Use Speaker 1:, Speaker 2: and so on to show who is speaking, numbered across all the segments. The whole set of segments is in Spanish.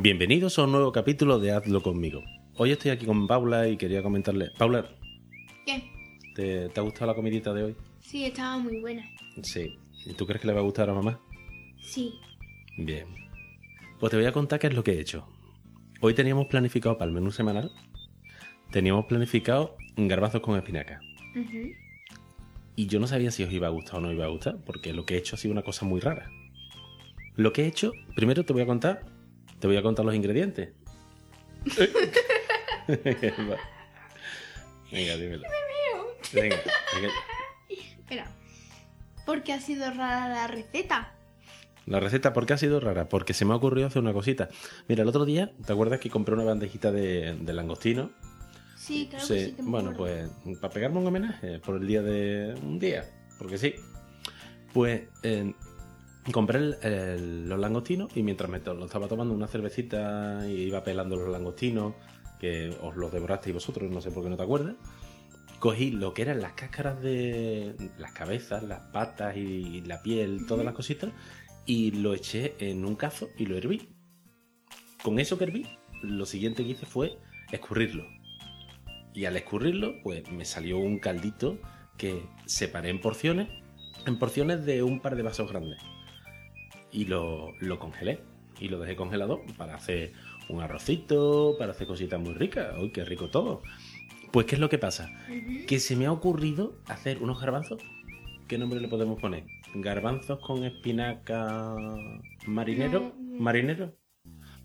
Speaker 1: Bienvenidos a un nuevo capítulo de Hazlo conmigo. Hoy estoy aquí con Paula y quería comentarle. Paula,
Speaker 2: ¿Qué?
Speaker 1: ¿te, te ha gustado la comidita de hoy?
Speaker 2: Sí, estaba muy buena.
Speaker 1: Sí. ¿Y tú crees que le va a gustar a mamá?
Speaker 2: Sí.
Speaker 1: Bien. Pues te voy a contar qué es lo que he hecho. Hoy teníamos planificado para el menú semanal. Teníamos planificado garbanzos con espinaca.
Speaker 2: Ujú.
Speaker 1: Y yo no sabía si os iba a gustar o no iba a gustar, porque lo que he hecho ha sido una cosa muy rara. Lo que he hecho, primero te voy a contar, te voy a contar los ingredientes. venga, dímelo. Venga, venga.
Speaker 2: Espera. ¿Por qué ha sido rara la receta?
Speaker 1: La receta, ¿por qué ha sido rara? Porque se me ha ocurrido hacer una cosita. Mira, el otro día, ¿te acuerdas que compré una bandejita de, de langostino?
Speaker 2: Sí, claro
Speaker 1: Sí,
Speaker 2: que sí. que me
Speaker 1: bueno, pues para pegarme un homenaje por el día de un día, porque sí. Pues eh, compré el- el- los langostinos y mientras me lo estaba tomando una cervecita y iba pelando los langostinos, que os los devorasteis vosotros, no sé por qué no te acuerdas, cogí lo que eran las cáscaras de las cabezas, las patas y la piel, todas las cositas, y lo eché en un cazo y lo herví. Con eso que herví, lo siguiente que hice fue escurrirlo. Y al escurrirlo, pues me salió un caldito que separé en porciones, en porciones de un par de vasos grandes. Y lo, lo congelé. Y lo dejé congelado para hacer un arrocito, para hacer cositas muy ricas. ¡Uy, qué rico todo! Pues, ¿qué es lo que pasa? Que se me ha ocurrido hacer unos garbanzos. ¿Qué nombre le podemos poner? ¿Garbanzos con espinaca marinero? ¿Marinero?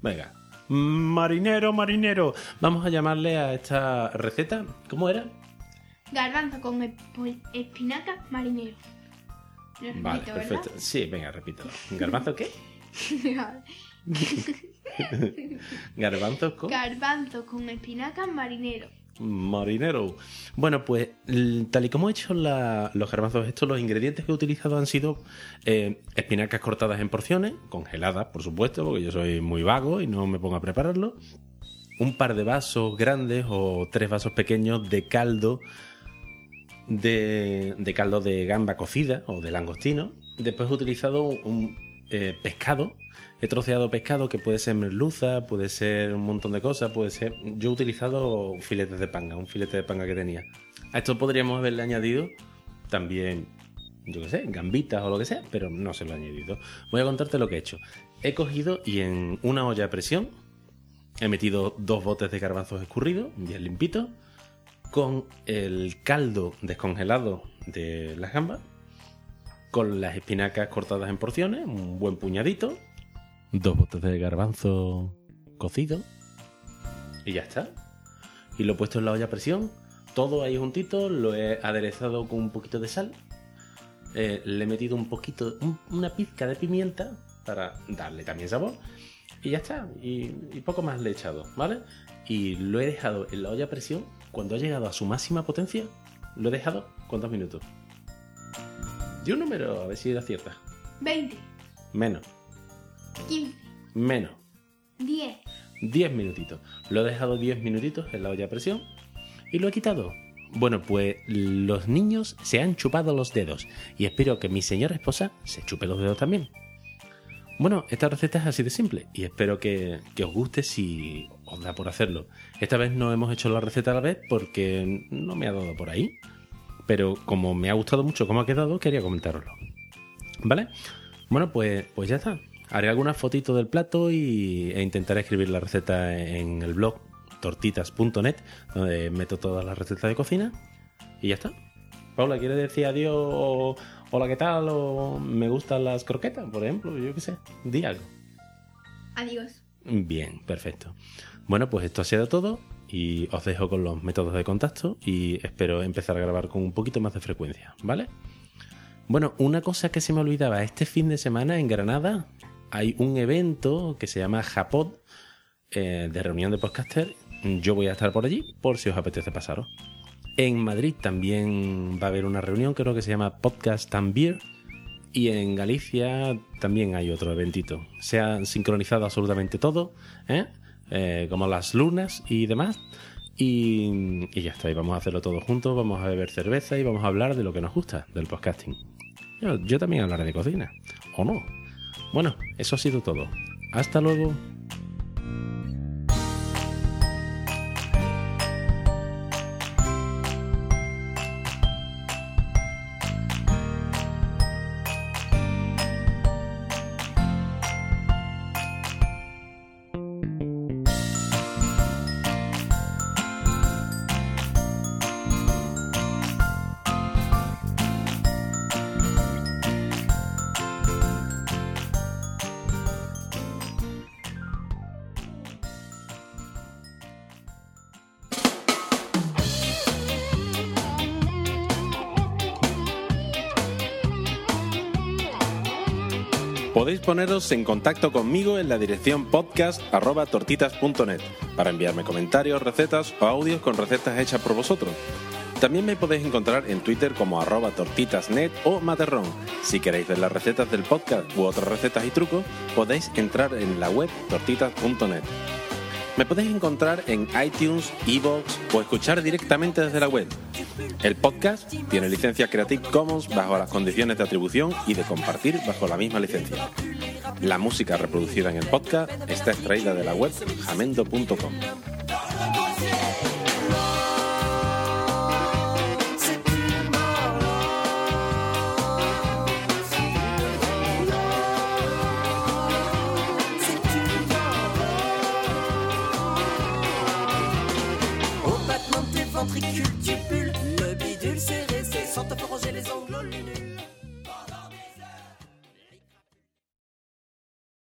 Speaker 1: Venga. Marinero, marinero. Vamos a llamarle a esta receta. ¿Cómo era?
Speaker 2: Garbanzo con esp- espinaca marinero. Repito,
Speaker 1: Vale,
Speaker 2: ¿verdad?
Speaker 1: perfecto. Sí, venga, repítelo. ¿Garbanzo qué? Garbanzos con
Speaker 2: Garbanzo con espinaca marinero.
Speaker 1: marinero. Bueno, pues tal y como he hecho la- los garbanzos estos, los ingredientes que he utilizado han sido eh, espinacas cortadas en porciones, congeladas, por supuesto, porque yo soy muy vago y no me pongo a prepararlo. Un par de vasos grandes o tres vasos pequeños de caldo de, caldo de gamba cocida o de langostino. Después he utilizado un eh, pescado. He troceado pescado que puede ser merluza, puede ser un montón de cosas, puede ser... Yo he utilizado filetes de panga, un filete de panga que tenía. A esto podríamos haberle añadido también, yo qué sé, gambitas o lo que sea, pero no se lo he añadido. Voy a contarte lo que he hecho. He cogido y en una olla a presión he metido dos botes de garbanzos escurridos, bien limpitos, con el caldo descongelado de las gambas, con las espinacas cortadas en porciones, un buen puñadito, dos botes de garbanzo cocido y ya está. Y lo he puesto en la olla a presión, todo ahí juntito, lo he aderezado con un poquito de sal, eh, le he metido un poquito, un- una pizca de pimienta para darle también sabor y ya está. Y, y poco más le he echado, ¿vale? Y lo he dejado en la olla a presión. Cuando ha llegado a su máxima potencia, lo he dejado ¿cuántos minutos? De un número, a ver si acierta.
Speaker 2: 20,
Speaker 1: Menos,
Speaker 2: 15,
Speaker 1: menos.
Speaker 2: 10.
Speaker 1: 10 minutitos. Lo he dejado 10 minutitos en la olla a presión y lo he quitado. Bueno, pues los niños se han chupado los dedos y espero que mi señora esposa se chupe los dedos también. Bueno, esta receta es así de simple y espero que, que os guste si os da por hacerlo. Esta vez no hemos hecho la receta a la vez porque no me ha dado por ahí. Pero como me ha gustado mucho cómo ha quedado, quería comentároslo. ¿Vale? Bueno, pues, pues ya está. Haré algunas fotitos del plato y, e intentaré escribir la receta en el blog tortitas.net, donde meto todas las recetas de cocina. Y ya está. Paula, ¿quieres decir adiós o hola, qué tal? O me gustan las croquetas, por ejemplo, yo qué sé. Di algo.
Speaker 2: Adiós.
Speaker 1: Bien, perfecto. Bueno, pues esto ha sido todo y os dejo con los métodos de contacto y espero empezar a grabar con un poquito más de frecuencia, ¿vale? Bueno, una cosa que se me olvidaba, este fin de semana en Granada hay un evento que se llama Japod eh, de reunión de podcaster. Yo voy a estar por allí por si os apetece pasaros. En Madrid también va a haber una reunión, creo que se llama Podcast and. Y en Galicia también hay otro eventito. Se ha sincronizado absolutamente todo, ¿eh? Eh, como las lunas y demás. Y, y ya está, y vamos a hacerlo todo juntos, vamos a beber cerveza y vamos a hablar de lo que nos gusta del podcasting. Yo, yo también hablaré de cocina, o no. Bueno, eso ha sido todo. Hasta luego. Podéis poneros en contacto conmigo en la dirección podcast.tortitas.net para enviarme comentarios, recetas o audios con recetas hechas por vosotros. También me podéis encontrar en Twitter como arroba tortitasnet o materrón. Si queréis ver las recetas del podcast u otras recetas y trucos, podéis entrar en la web tortitas.net. Me podéis encontrar en iTunes, Evox o escuchar directamente desde la web. El podcast tiene licencia Creative Commons bajo las condiciones de atribución y de compartir bajo la misma licencia. La música reproducida en el podcast está extraída de la web jamendo.com.